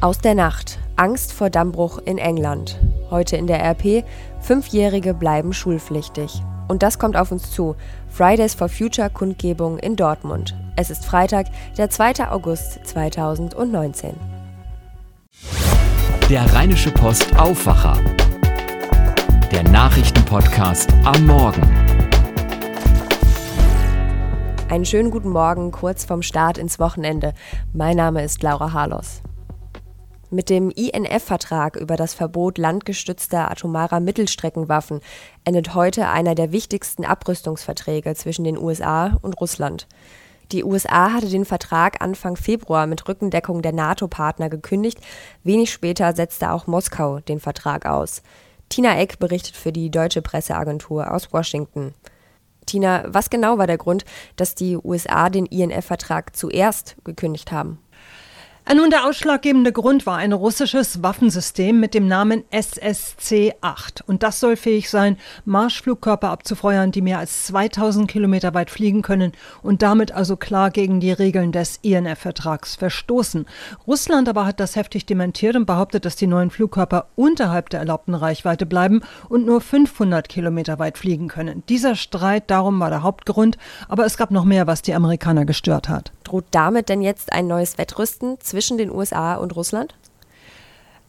Aus der Nacht. Angst vor Dammbruch in England. Heute in der RP. Fünfjährige bleiben schulpflichtig. Und das kommt auf uns zu. Fridays for Future Kundgebung in Dortmund. Es ist Freitag, der 2. August 2019. Der Rheinische Post Aufwacher. Der Nachrichtenpodcast am Morgen. Einen schönen guten Morgen kurz vorm Start ins Wochenende. Mein Name ist Laura Harlos. Mit dem INF-Vertrag über das Verbot landgestützter atomarer Mittelstreckenwaffen endet heute einer der wichtigsten Abrüstungsverträge zwischen den USA und Russland. Die USA hatte den Vertrag Anfang Februar mit Rückendeckung der NATO-Partner gekündigt. Wenig später setzte auch Moskau den Vertrag aus. Tina Eck berichtet für die deutsche Presseagentur aus Washington. Tina, was genau war der Grund, dass die USA den INF-Vertrag zuerst gekündigt haben? Äh, nun, der ausschlaggebende Grund war ein russisches Waffensystem mit dem Namen SSC-8. Und das soll fähig sein, Marschflugkörper abzufeuern, die mehr als 2000 Kilometer weit fliegen können und damit also klar gegen die Regeln des INF-Vertrags verstoßen. Russland aber hat das heftig dementiert und behauptet, dass die neuen Flugkörper unterhalb der erlaubten Reichweite bleiben und nur 500 Kilometer weit fliegen können. Dieser Streit darum war der Hauptgrund, aber es gab noch mehr, was die Amerikaner gestört hat. Droht damit denn jetzt ein neues Wettrüsten zwischen den USA und Russland?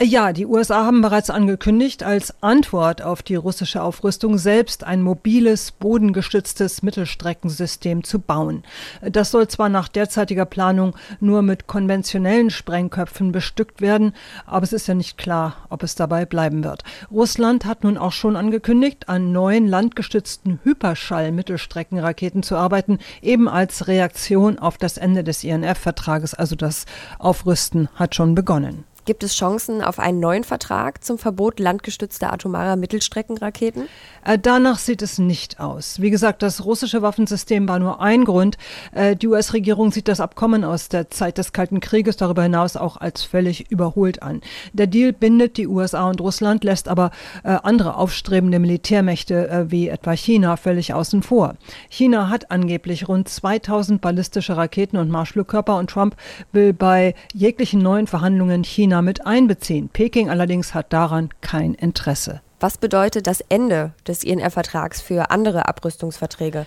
Ja, die USA haben bereits angekündigt, als Antwort auf die russische Aufrüstung selbst ein mobiles, bodengestütztes Mittelstreckensystem zu bauen. Das soll zwar nach derzeitiger Planung nur mit konventionellen Sprengköpfen bestückt werden, aber es ist ja nicht klar, ob es dabei bleiben wird. Russland hat nun auch schon angekündigt, an neuen landgestützten Hyperschall-Mittelstreckenraketen zu arbeiten, eben als Reaktion auf das Ende des INF-Vertrages. Also das Aufrüsten hat schon begonnen. Gibt es Chancen auf einen neuen Vertrag zum Verbot landgestützter atomarer Mittelstreckenraketen? Äh, danach sieht es nicht aus. Wie gesagt, das russische Waffensystem war nur ein Grund. Äh, die US-Regierung sieht das Abkommen aus der Zeit des Kalten Krieges darüber hinaus auch als völlig überholt an. Der Deal bindet die USA und Russland, lässt aber äh, andere aufstrebende Militärmächte wie etwa China völlig außen vor. China hat angeblich rund 2000 ballistische Raketen und Marschflugkörper und Trump will bei jeglichen neuen Verhandlungen China China mit einbeziehen. Peking allerdings hat daran kein Interesse. Was bedeutet das Ende des INF-Vertrags für andere Abrüstungsverträge?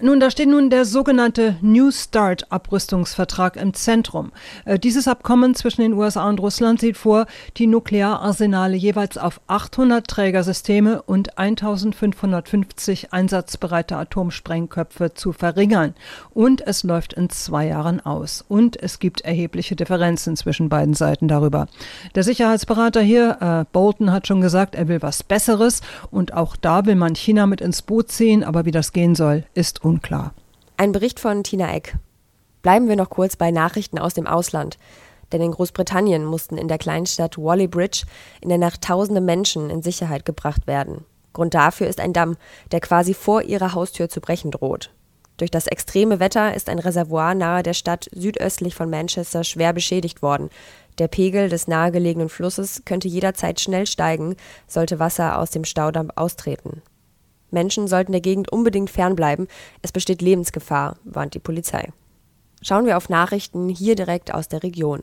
Nun, da steht nun der sogenannte New Start Abrüstungsvertrag im Zentrum. Äh, dieses Abkommen zwischen den USA und Russland sieht vor, die Nukleararsenale jeweils auf 800 Trägersysteme und 1550 einsatzbereite Atomsprengköpfe zu verringern. Und es läuft in zwei Jahren aus. Und es gibt erhebliche Differenzen zwischen beiden Seiten darüber. Der Sicherheitsberater hier, äh, Bolton, hat schon gesagt, er will was Besseres. Und auch da will man China mit ins Boot ziehen. Aber wie das gehen soll, ist unklar. Ein Bericht von Tina Eck. Bleiben wir noch kurz bei Nachrichten aus dem Ausland. Denn in Großbritannien mussten in der Kleinstadt Wally Bridge in der Nacht tausende Menschen in Sicherheit gebracht werden. Grund dafür ist ein Damm, der quasi vor ihrer Haustür zu brechen droht. Durch das extreme Wetter ist ein Reservoir nahe der Stadt südöstlich von Manchester schwer beschädigt worden. Der Pegel des nahegelegenen Flusses könnte jederzeit schnell steigen, sollte Wasser aus dem Staudamm austreten. Menschen sollten der Gegend unbedingt fernbleiben. Es besteht Lebensgefahr, warnt die Polizei. Schauen wir auf Nachrichten hier direkt aus der Region.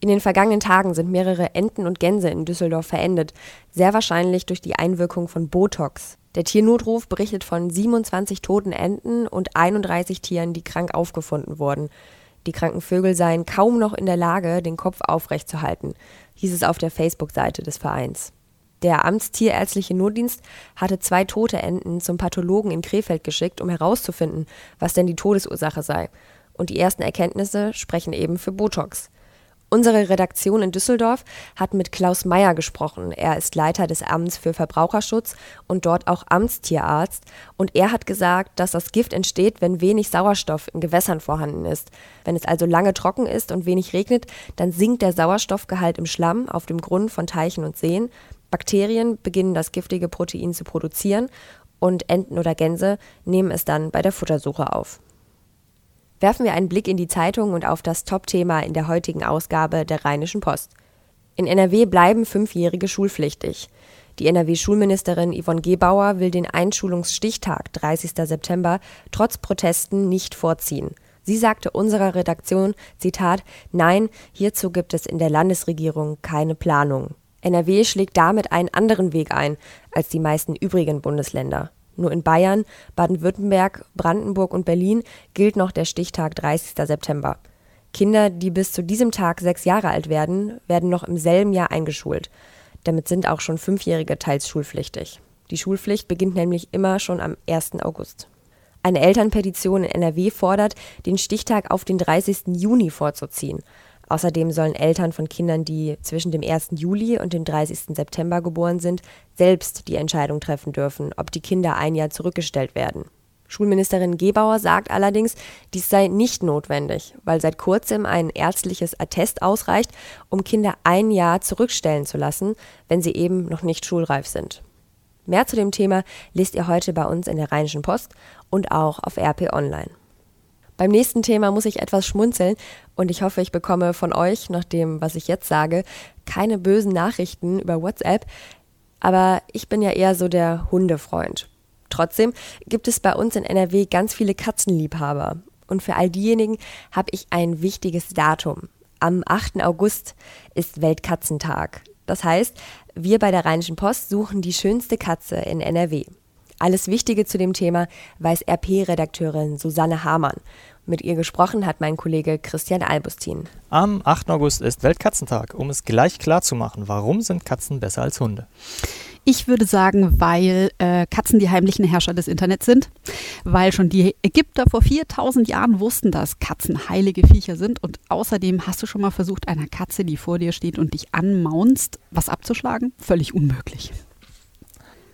In den vergangenen Tagen sind mehrere Enten und Gänse in Düsseldorf verendet, sehr wahrscheinlich durch die Einwirkung von Botox. Der Tiernotruf berichtet von 27 toten Enten und 31 Tieren, die krank aufgefunden wurden. Die kranken Vögel seien kaum noch in der Lage, den Kopf aufrechtzuhalten, hieß es auf der Facebook-Seite des Vereins. Der Amtstierärztliche Notdienst hatte zwei tote Enten zum Pathologen in Krefeld geschickt, um herauszufinden, was denn die Todesursache sei. Und die ersten Erkenntnisse sprechen eben für Botox. Unsere Redaktion in Düsseldorf hat mit Klaus Meyer gesprochen. Er ist Leiter des Amts für Verbraucherschutz und dort auch Amtstierarzt. Und er hat gesagt, dass das Gift entsteht, wenn wenig Sauerstoff in Gewässern vorhanden ist. Wenn es also lange trocken ist und wenig regnet, dann sinkt der Sauerstoffgehalt im Schlamm auf dem Grund von Teichen und Seen. Bakterien beginnen das giftige Protein zu produzieren und Enten oder Gänse nehmen es dann bei der Futtersuche auf. Werfen wir einen Blick in die Zeitung und auf das Top-Thema in der heutigen Ausgabe der Rheinischen Post. In NRW bleiben Fünfjährige schulpflichtig. Die NRW-Schulministerin Yvonne Gebauer will den Einschulungsstichtag 30. September trotz Protesten nicht vorziehen. Sie sagte unserer Redaktion, Zitat, nein, hierzu gibt es in der Landesregierung keine Planung. NRW schlägt damit einen anderen Weg ein als die meisten übrigen Bundesländer. Nur in Bayern, Baden-Württemberg, Brandenburg und Berlin gilt noch der Stichtag 30. September. Kinder, die bis zu diesem Tag sechs Jahre alt werden, werden noch im selben Jahr eingeschult. Damit sind auch schon Fünfjährige teils schulpflichtig. Die Schulpflicht beginnt nämlich immer schon am 1. August. Eine Elternpetition in NRW fordert, den Stichtag auf den 30. Juni vorzuziehen. Außerdem sollen Eltern von Kindern, die zwischen dem 1. Juli und dem 30. September geboren sind, selbst die Entscheidung treffen dürfen, ob die Kinder ein Jahr zurückgestellt werden. Schulministerin Gebauer sagt allerdings, dies sei nicht notwendig, weil seit kurzem ein ärztliches Attest ausreicht, um Kinder ein Jahr zurückstellen zu lassen, wenn sie eben noch nicht schulreif sind. Mehr zu dem Thema lest ihr heute bei uns in der Rheinischen Post und auch auf RP Online. Beim nächsten Thema muss ich etwas schmunzeln und ich hoffe, ich bekomme von euch, nach dem, was ich jetzt sage, keine bösen Nachrichten über WhatsApp. Aber ich bin ja eher so der Hundefreund. Trotzdem gibt es bei uns in NRW ganz viele Katzenliebhaber. Und für all diejenigen habe ich ein wichtiges Datum. Am 8. August ist Weltkatzentag. Das heißt, wir bei der Rheinischen Post suchen die schönste Katze in NRW. Alles Wichtige zu dem Thema weiß RP-Redakteurin Susanne Hamann. Mit ihr gesprochen hat mein Kollege Christian Albustin. Am 8. August ist Weltkatzentag. Um es gleich klar zu machen, warum sind Katzen besser als Hunde? Ich würde sagen, weil äh, Katzen die heimlichen Herrscher des Internets sind, weil schon die Ägypter vor 4000 Jahren wussten, dass Katzen heilige Viecher sind und außerdem hast du schon mal versucht, einer Katze, die vor dir steht und dich anmaunst, was abzuschlagen? Völlig unmöglich.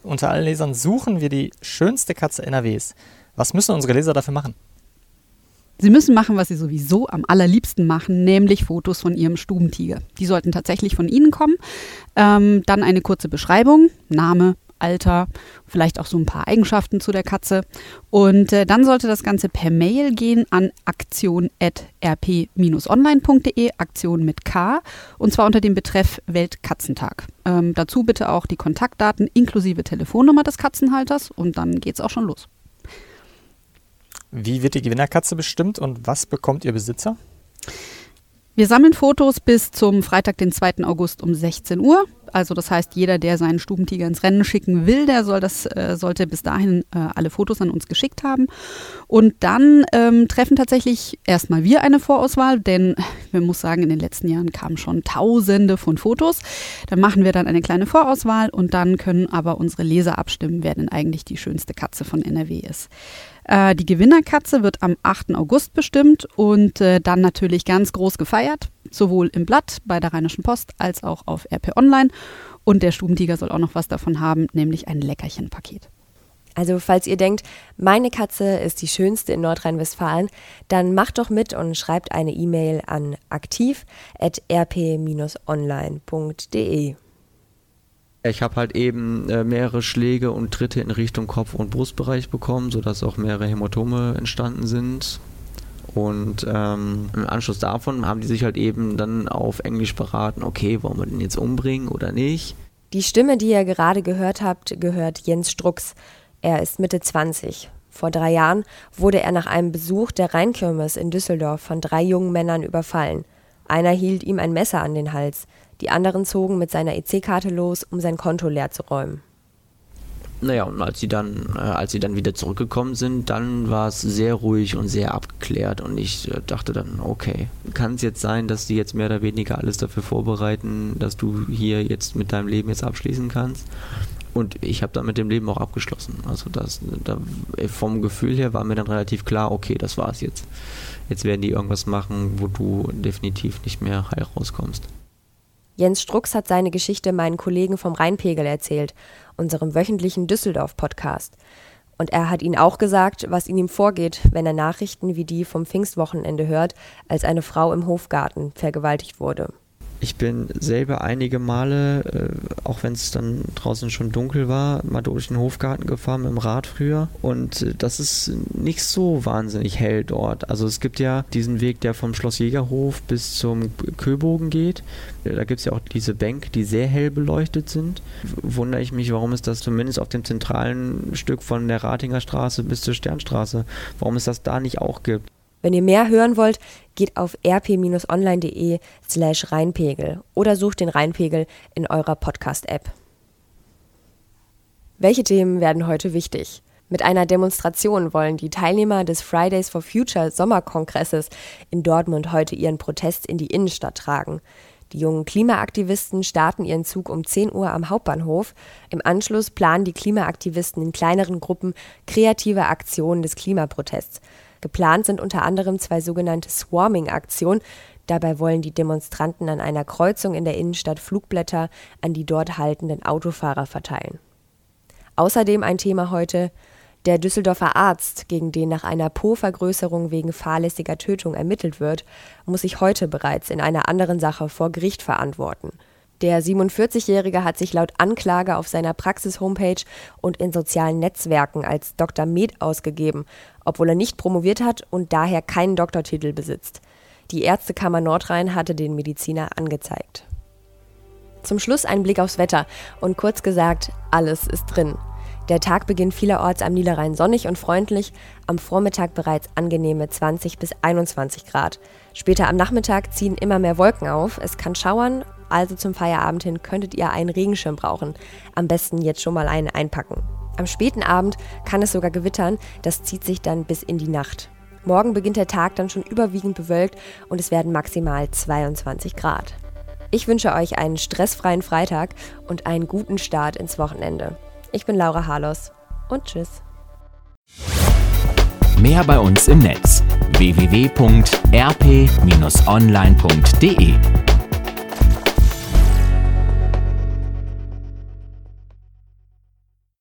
Unter allen Lesern suchen wir die schönste Katze NRWs. Was müssen unsere Leser dafür machen? Sie müssen machen, was Sie sowieso am allerliebsten machen, nämlich Fotos von Ihrem Stubentiger. Die sollten tatsächlich von Ihnen kommen. Ähm, dann eine kurze Beschreibung, Name, Alter, vielleicht auch so ein paar Eigenschaften zu der Katze. Und äh, dann sollte das Ganze per Mail gehen an aktion.rp-online.de, Aktion mit K, und zwar unter dem Betreff Weltkatzentag. Ähm, dazu bitte auch die Kontaktdaten inklusive Telefonnummer des Katzenhalters und dann geht's auch schon los. Wie wird die Gewinnerkatze bestimmt und was bekommt ihr Besitzer? Wir sammeln Fotos bis zum Freitag, den 2. August um 16 Uhr. Also das heißt, jeder, der seinen Stubentiger ins Rennen schicken will, der soll das, äh, sollte bis dahin äh, alle Fotos an uns geschickt haben. Und dann ähm, treffen tatsächlich erstmal wir eine Vorauswahl, denn wir muss sagen, in den letzten Jahren kamen schon Tausende von Fotos. Dann machen wir dann eine kleine Vorauswahl und dann können aber unsere Leser abstimmen, wer denn eigentlich die schönste Katze von NRW ist. Äh, die Gewinnerkatze wird am 8. August bestimmt und äh, dann natürlich ganz groß gefeiert, sowohl im Blatt bei der Rheinischen Post als auch auf RP Online. Und der Stubentiger soll auch noch was davon haben, nämlich ein Leckerchenpaket. Also falls ihr denkt, meine Katze ist die schönste in Nordrhein-Westfalen, dann macht doch mit und schreibt eine E-Mail an aktiv.rp-online.de. Ich habe halt eben äh, mehrere Schläge und Tritte in Richtung Kopf- und Brustbereich bekommen, sodass auch mehrere Hämatome entstanden sind. Und ähm, im Anschluss davon haben die sich halt eben dann auf Englisch beraten, okay, wollen wir den jetzt umbringen oder nicht. Die Stimme, die ihr gerade gehört habt, gehört Jens Strux. Er ist Mitte 20. Vor drei Jahren wurde er nach einem Besuch der Rheinkirmes in Düsseldorf von drei jungen Männern überfallen. Einer hielt ihm ein Messer an den Hals. Die anderen zogen mit seiner EC-Karte los, um sein Konto leer zu räumen. Naja, und als sie dann, äh, als sie dann wieder zurückgekommen sind, dann war es sehr ruhig und sehr abgeklärt und ich äh, dachte dann, okay, kann es jetzt sein, dass die jetzt mehr oder weniger alles dafür vorbereiten, dass du hier jetzt mit deinem Leben jetzt abschließen kannst? Und ich habe dann mit dem Leben auch abgeschlossen. Also das, da, vom Gefühl her war mir dann relativ klar, okay, das war's jetzt. Jetzt werden die irgendwas machen, wo du definitiv nicht mehr heil rauskommst. Jens Strux hat seine Geschichte meinen Kollegen vom Rheinpegel erzählt, unserem wöchentlichen Düsseldorf-Podcast. Und er hat ihnen auch gesagt, was in ihm vorgeht, wenn er Nachrichten wie die vom Pfingstwochenende hört, als eine Frau im Hofgarten vergewaltigt wurde. Ich bin selber einige Male, äh, auch wenn es dann draußen schon dunkel war, mal durch den Hofgarten gefahren mit dem Rad früher. Und äh, das ist nicht so wahnsinnig hell dort. Also es gibt ja diesen Weg, der vom Schloss Jägerhof bis zum Köbogen geht. Da gibt es ja auch diese Bänke, die sehr hell beleuchtet sind. Wundere ich mich, warum es das zumindest auf dem zentralen Stück von der Ratinger Straße bis zur Sternstraße, warum es das da nicht auch gibt. Wenn ihr mehr hören wollt, geht auf rp-online.de slash Rheinpegel oder sucht den Rheinpegel in eurer Podcast-App. Welche Themen werden heute wichtig? Mit einer Demonstration wollen die Teilnehmer des Fridays for Future Sommerkongresses in Dortmund heute ihren Protest in die Innenstadt tragen. Die jungen Klimaaktivisten starten ihren Zug um 10 Uhr am Hauptbahnhof. Im Anschluss planen die Klimaaktivisten in kleineren Gruppen kreative Aktionen des Klimaprotests. Geplant sind unter anderem zwei sogenannte Swarming-Aktionen. Dabei wollen die Demonstranten an einer Kreuzung in der Innenstadt Flugblätter an die dort haltenden Autofahrer verteilen. Außerdem ein Thema heute der Düsseldorfer Arzt, gegen den nach einer Po-Vergrößerung wegen fahrlässiger Tötung ermittelt wird, muss sich heute bereits in einer anderen Sache vor Gericht verantworten. Der 47-Jährige hat sich laut Anklage auf seiner Praxis-Homepage und in sozialen Netzwerken als Dr. Med ausgegeben, obwohl er nicht promoviert hat und daher keinen Doktortitel besitzt. Die Ärztekammer Nordrhein hatte den Mediziner angezeigt. Zum Schluss ein Blick aufs Wetter und kurz gesagt, alles ist drin. Der Tag beginnt vielerorts am Niederrhein sonnig und freundlich, am Vormittag bereits angenehme 20 bis 21 Grad. Später am Nachmittag ziehen immer mehr Wolken auf, es kann schauern, also zum Feierabend hin könntet ihr einen Regenschirm brauchen. Am besten jetzt schon mal einen einpacken. Am späten Abend kann es sogar gewittern, das zieht sich dann bis in die Nacht. Morgen beginnt der Tag dann schon überwiegend bewölkt und es werden maximal 22 Grad. Ich wünsche euch einen stressfreien Freitag und einen guten Start ins Wochenende. Ich bin Laura Harlos und tschüss. Mehr bei uns im Netz www.rp-online.de